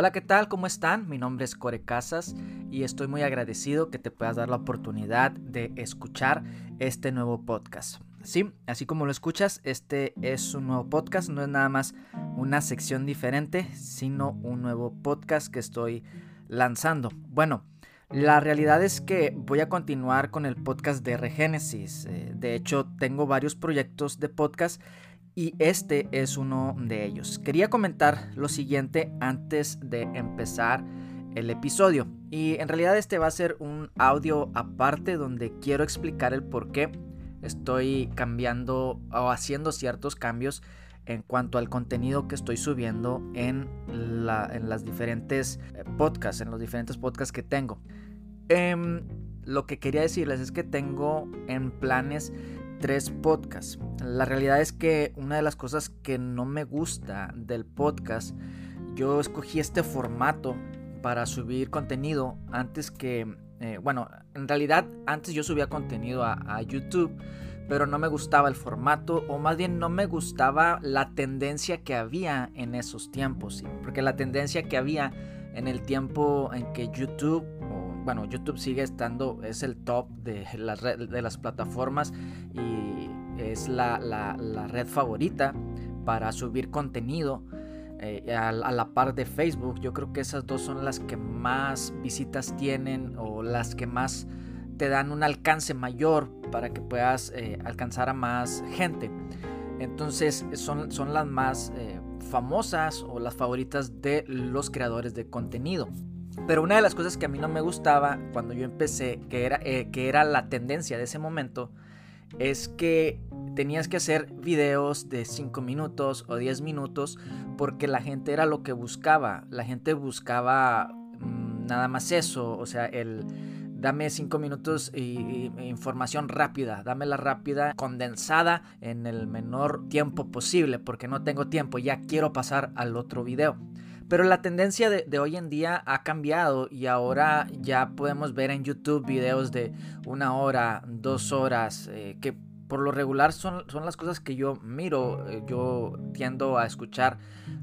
Hola, ¿qué tal? ¿Cómo están? Mi nombre es Core Casas y estoy muy agradecido que te puedas dar la oportunidad de escuchar este nuevo podcast. Sí, así como lo escuchas, este es un nuevo podcast, no es nada más una sección diferente, sino un nuevo podcast que estoy lanzando. Bueno, la realidad es que voy a continuar con el podcast de Regénesis. Eh, de hecho, tengo varios proyectos de podcast y este es uno de ellos. Quería comentar lo siguiente antes de empezar el episodio y en realidad este va a ser un audio aparte donde quiero explicar el por qué estoy cambiando o haciendo ciertos cambios en cuanto al contenido que estoy subiendo en, las diferentes eh, podcasts, en los diferentes podcasts que tengo. Em, lo que quería decirles es que tengo en planes tres podcasts. La realidad es que una de las cosas que no me gusta del podcast, yo escogí este formato para subir contenido antes que, eh, bueno, en realidad antes yo subía contenido a, YouTube, pero no me gustaba el formato o más bien no me gustaba la tendencia que había en esos tiempos, porque la tendencia que había en el tiempo en que YouTube bueno, YouTube sigue estando, es el top de las, plataformas y es la, red favorita para subir contenido. Eh, a, la par de Facebook, yo creo que esas dos son las que más visitas tienen o las que más te dan un alcance mayor para que puedas eh, alcanzar a más gente. Entonces son, son las más eh, famosas o las favoritas de los creadores de contenido. Pero una de las cosas que a mí no me gustaba cuando yo empecé, que era, eh, que era la tendencia de ese momento, es que tenías que hacer videos de 5 minutos o 10 minutos porque la gente era lo que buscaba. La gente buscaba mm, nada más eso, o sea, el dame 5 minutos y, información rápida, dámela rápida, condensada en el menor tiempo posible porque no tengo tiempo, ya quiero pasar al otro video. Pero la tendencia de, hoy en día ha cambiado y ahora ya podemos ver en YouTube videos de una hora, dos horas, eh, que por lo regular son, son, las cosas que yo miro. Eh, yo tiendo a escuchar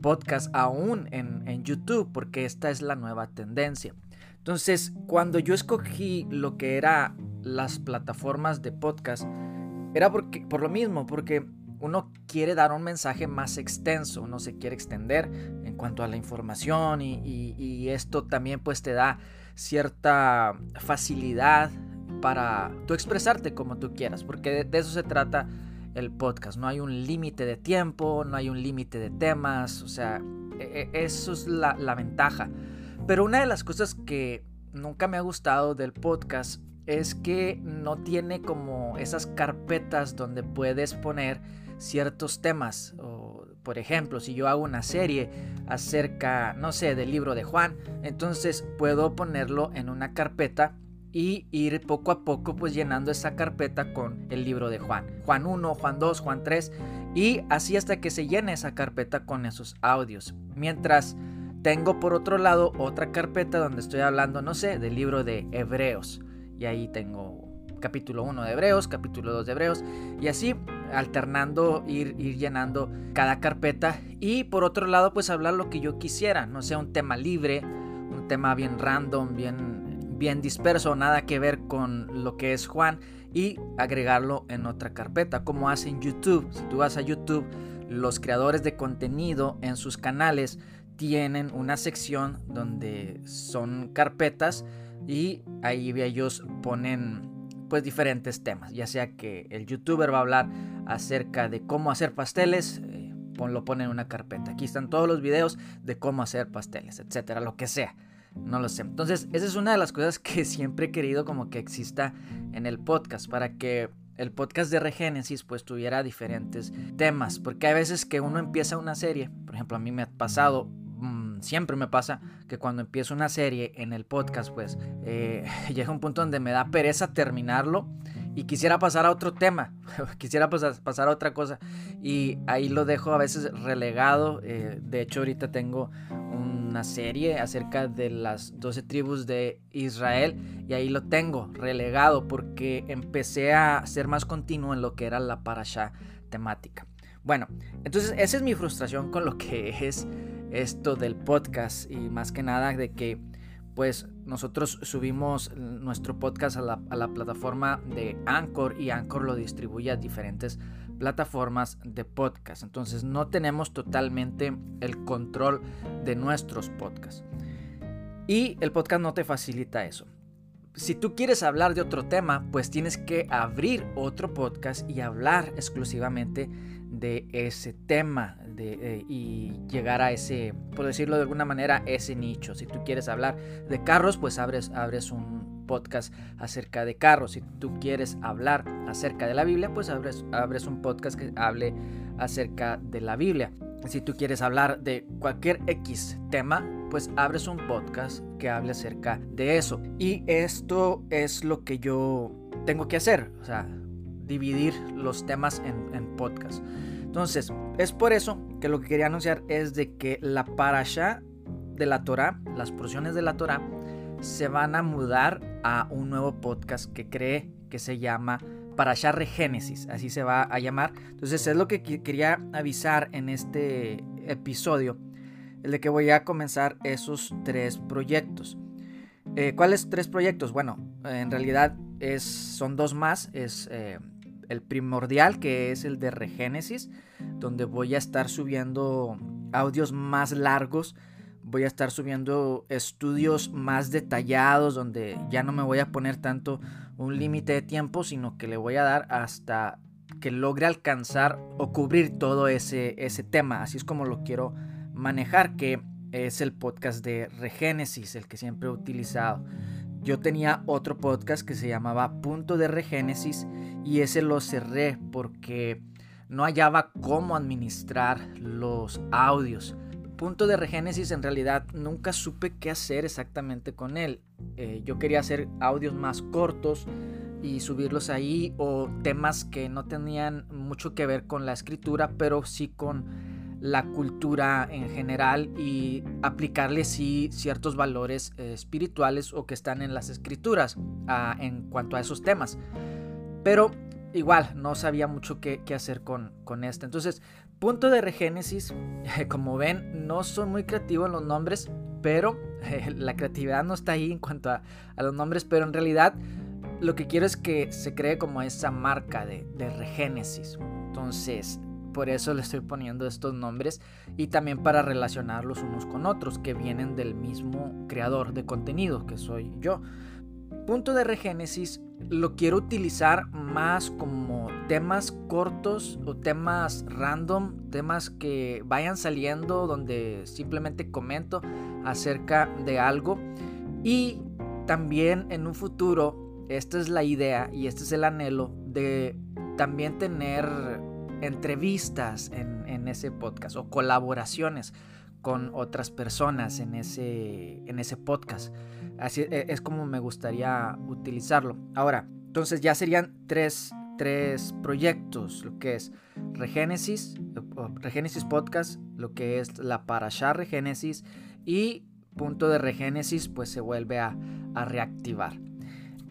podcasts aún en, en YouTube porque esta es la nueva tendencia. Entonces, cuando yo escogí lo que era las plataformas de podcast, era porque, por lo mismo, porque uno quiere dar un mensaje más extenso, uno se quiere extender en cuanto a la información y, esto también pues te da cierta facilidad para tú expresarte como tú quieras, porque de, eso se trata el podcast, no hay un límite de tiempo, no hay un límite de temas, o sea, e, e, eso es la, la ventaja. Pero una de las cosas que nunca me ha gustado del podcast es que no tiene como esas carpetas donde puedes poner ciertos temas. O, por ejemplo, si yo hago una serie acerca, no sé, del libro de Juan, entonces puedo ponerlo en una carpeta y ir poco a poco pues llenando esa carpeta con el libro de Juan. Juan 1, Juan 2, Juan 3 y así hasta que se llene esa carpeta con esos audios. Mientras tengo por otro lado otra carpeta donde estoy hablando, no sé, del libro de Hebreos. Y ahí tengo capítulo 1 de Hebreos, capítulo 2 de Hebreos, y así alternando, ir, ir llenando cada carpeta. Y por otro lado, pues hablar lo que yo quisiera, no sea un tema libre, un tema bien random, bien, bien disperso, nada que ver con lo que es Juan, y agregarlo en otra carpeta, como hace en YouTube. Si tú vas a YouTube, los creadores de contenido en sus canales tienen una sección donde son carpetas y ahí ellos ponen pues diferentes temas, ya sea que el youtuber va a hablar acerca de cómo hacer pasteles, eh, lo pone en una carpeta. Aquí están todos los videos de cómo hacer pasteles, etcétera, lo que sea. No lo sé. Entonces, esa es una de las cosas que siempre he querido como que exista en el podcast para que el podcast de Regénesis pues tuviera diferentes temas, porque hay veces que uno empieza una serie, por ejemplo, a mí me ha pasado siempre me pasa que cuando empiezo una serie en el podcast, pues eh, llega un punto donde me da pereza terminarlo y quisiera pasar a otro tema, quisiera pasar, pasar, a otra cosa y ahí lo dejo a veces relegado. Eh, de hecho, ahorita tengo una serie acerca de las 12 tribus de Israel y ahí lo tengo relegado porque empecé a ser más continuo en lo que era la parasha temática. Bueno, entonces esa es mi frustración con lo que es esto del podcast y más que nada de que pues nosotros subimos nuestro podcast a la, a la, plataforma de Anchor y Anchor lo distribuye a diferentes plataformas de podcast. Entonces no tenemos totalmente el control de nuestros podcasts. Y el podcast no te facilita eso. Si tú quieres hablar de otro tema, pues tienes que abrir otro podcast y hablar exclusivamente de ese tema de, eh, y llegar a ese, por decirlo de alguna manera, ese nicho. Si tú quieres hablar de carros, pues abres, abres un podcast acerca de carros. Si tú quieres hablar acerca de la Biblia, pues abres, abres un podcast que hable acerca de la Biblia. Si tú quieres hablar de cualquier X tema, pues abres un podcast que hable acerca de eso. Y esto es lo que yo tengo que hacer, o sea, dividir los temas en, en podcast. Entonces, es por eso que lo que quería anunciar es de que la parasha de la Torah, las porciones de la Torah, se van a mudar a un nuevo podcast que cree que se llama Parasha Regénesis, así se va a llamar. Entonces es lo que quería avisar en este episodio, el de que voy a comenzar esos tres proyectos. Eh, ¿Cuáles tres proyectos? Bueno, en realidad es, son dos más. Es eh, el primordial, que es el de Regénesis, donde voy a estar subiendo audios más largos. Voy a estar subiendo estudios más detallados, donde ya no me voy a poner tanto un límite de tiempo, sino que le voy a dar hasta que logre alcanzar o cubrir todo ese, ese tema. Así es como lo quiero manejar, que es el podcast de Regénesis, el que siempre he utilizado. Yo tenía otro podcast que se llamaba Punto de Regénesis y ese lo cerré porque no hallaba cómo administrar los audios. Punto de Regénesis en realidad nunca supe qué hacer exactamente con él. Eh, yo quería hacer audios más cortos y subirlos ahí o temas que no tenían mucho que ver con la escritura, pero sí con la cultura en general y aplicarle sí ciertos valores eh, espirituales o que están en las escrituras ah, en cuanto a esos temas. Pero igual no sabía mucho qué, hacer con, con este. Entonces, punto de regénesis, como ven, no son muy creativos en los nombres, pero la creatividad no está ahí en cuanto a, los nombres, pero en realidad lo que quiero es que se cree como esa marca de, de regénesis. Entonces, por eso le estoy poniendo estos nombres y también para relacionarlos unos con otros que vienen del mismo creador de contenido que soy yo. Punto de regénesis lo quiero utilizar más como temas cortos o temas random, temas que vayan saliendo donde simplemente comento acerca de algo y también en un futuro, esta es la idea y este es el anhelo de también tener entrevistas en, ese podcast o colaboraciones con otras personas en ese, en ese podcast. Así e, es como me gustaría utilizarlo. Ahora, entonces ya serían tres, tres proyectos, lo que es Regénesis, Regénesis Podcast, lo que es la Parashá Regénesis y punto de Regénesis pues se vuelve a, a reactivar.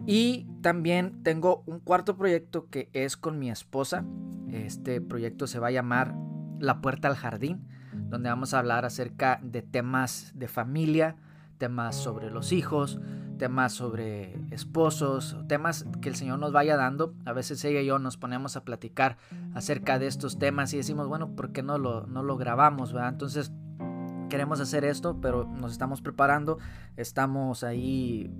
Y también tengo un cuarto proyecto que es con mi esposa. Este proyecto se va a llamar La Puerta al Jardín, donde vamos a hablar acerca de temas de familia, temas sobre los hijos, temas sobre esposos, temas que el Señor nos vaya dando. A veces ella y yo nos ponemos a platicar acerca de estos temas y decimos, bueno, ¿por qué no lo, no lo grabamos? ¿verdad? Entonces queremos hacer esto, pero nos estamos preparando, estamos ahí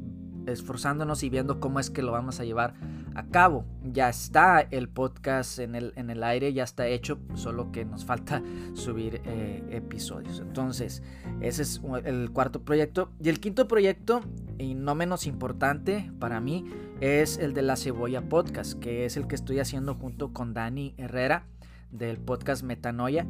esforzándonos y viendo cómo es que lo vamos a llevar a cabo. Ya está el podcast en el, en el aire, ya está hecho, solo que nos falta subir eh, episodios. Entonces, ese es el cuarto proyecto. Y el quinto proyecto, y no menos importante para mí, es el de la Cebolla Podcast, que es el que estoy haciendo junto con Dani Herrera del podcast Metanoia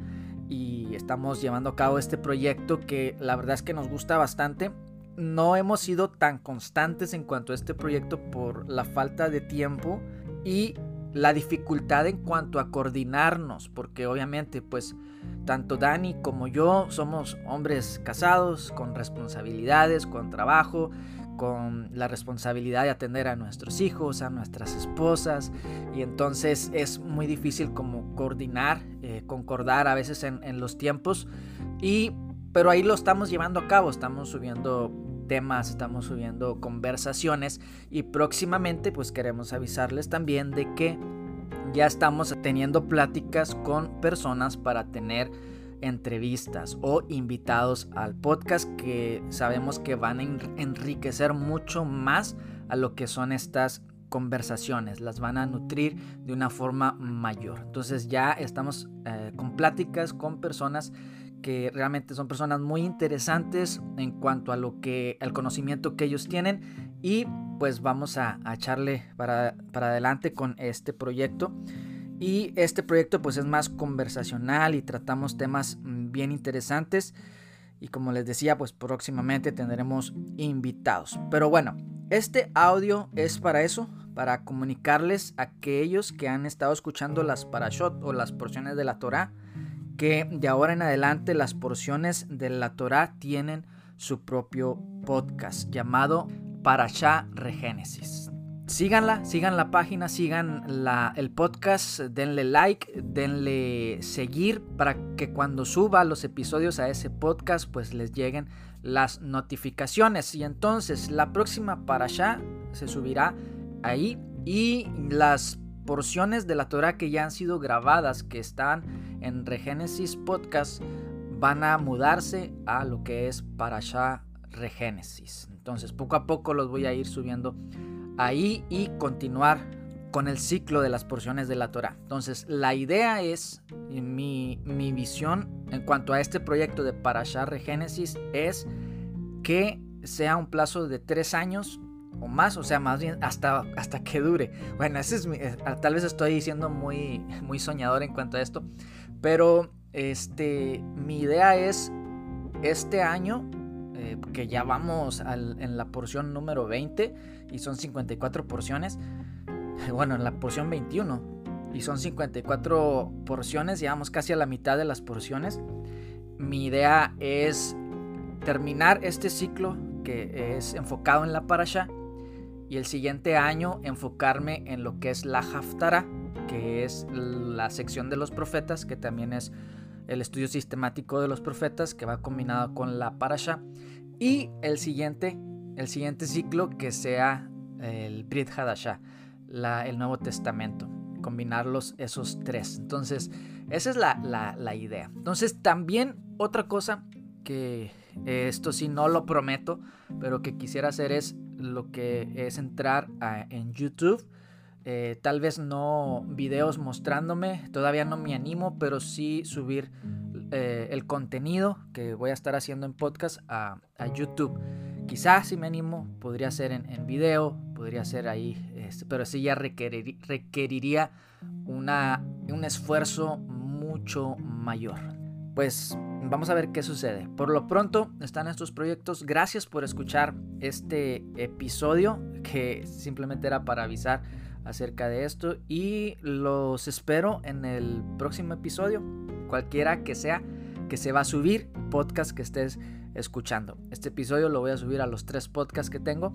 y estamos llevando a cabo este proyecto que la verdad es que nos gusta bastante no hemos sido tan constantes en cuanto a este proyecto por la falta de tiempo y la dificultad en cuanto a coordinarnos, porque obviamente pues tanto Dani como yo somos hombres casados con responsabilidades, con trabajo, con la responsabilidad de atender a nuestros hijos, a nuestras esposas, y entonces es muy difícil como coordinar, eh, concordar a veces en, en los tiempos y pero ahí lo estamos llevando a cabo, estamos subiendo temas, estamos subiendo conversaciones y próximamente pues queremos avisarles también de que ya estamos teniendo pláticas con personas para tener entrevistas o invitados al podcast que sabemos que van a enriquecer mucho más a lo que son estas conversaciones, las van a nutrir de una forma mayor. Entonces ya estamos eh, con pláticas con personas que realmente son personas muy interesantes en cuanto a lo que al conocimiento que ellos tienen. Y pues vamos a, echarle para, para adelante con este proyecto. Y este proyecto pues es más conversacional y tratamos temas mm, bien interesantes. Y como les decía pues próximamente tendremos invitados. Pero bueno este audio es para eso para comunicarles a aquellos que han estado escuchando las parashot o las porciones de la Torah que de ahora en adelante las porciones de la Torah tienen su propio podcast llamado Parashá Regénesis. Síganla, sigan la página, sigan el podcast, denle like, denle seguir para que cuando suba los episodios a ese podcast pues les lleguen las notificaciones. Y entonces la próxima Parashá se subirá ahí y las porciones de la Torah que ya han sido grabadas, que están en Regénesis Podcast, van a mudarse a lo que es Parashá Regénesis. Entonces, poco a poco los voy a ir subiendo ahí y continuar con el ciclo de las porciones de la Torah. Entonces, la idea es, mi, mi visión en cuanto a este proyecto de Parashá Regénesis es que sea un plazo de tres años o más, o sea, más bien hasta, hasta que dure. Bueno, ese es eh, tal vez estoy siendo muy, muy soñador en cuanto a esto, pero este, mi idea es este año, eh, que ya vamos en la porción número 20 y son 54 porciones, bueno, en la porción 21 y son 54 porciones, llevamos casi a la mitad de las porciones. Mi idea es terminar este ciclo que es enfocado en la parasha y el siguiente año enfocarme en lo que es la Haftara, que es la sección de los profetas, que también es el estudio sistemático de los profetas, que va combinado con la Parasha, y el siguiente, el siguiente ciclo que sea el Brit Hadashah, el Nuevo Testamento, combinarlos esos tres. Entonces, esa es la, la idea. Entonces, también otra cosa que esto sí no lo prometo, pero que quisiera hacer es lo que es entrar en YouTube. Eh, tal vez no videos mostrándome, todavía no me animo, pero sí subir eh, el contenido que voy a estar haciendo en podcast a, YouTube. Quizás si me animo, podría ser en, video, podría ser ahí, este, pero sí ya requeriría una, un esfuerzo mucho mayor. Pues Vamos a ver qué sucede. Por lo pronto están estos proyectos. Gracias por escuchar este episodio que simplemente era para avisar acerca de esto y los espero en el próximo episodio, cualquiera que sea que se va a subir, podcast que estés escuchando. Este episodio lo voy a subir a los tres podcasts que tengo,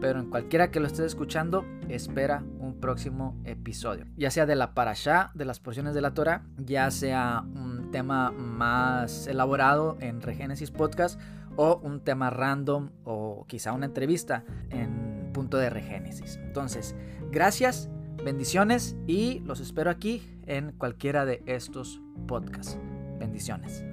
pero en cualquiera que lo estés escuchando, espera un próximo episodio, ya sea de la parasha, de las porciones de la Torah, ya sea tema más elaborado en Regénesis Podcast o un tema random o quizá una entrevista en punto de Regénesis. Entonces, gracias, bendiciones y los espero aquí en cualquiera de estos podcasts. Bendiciones.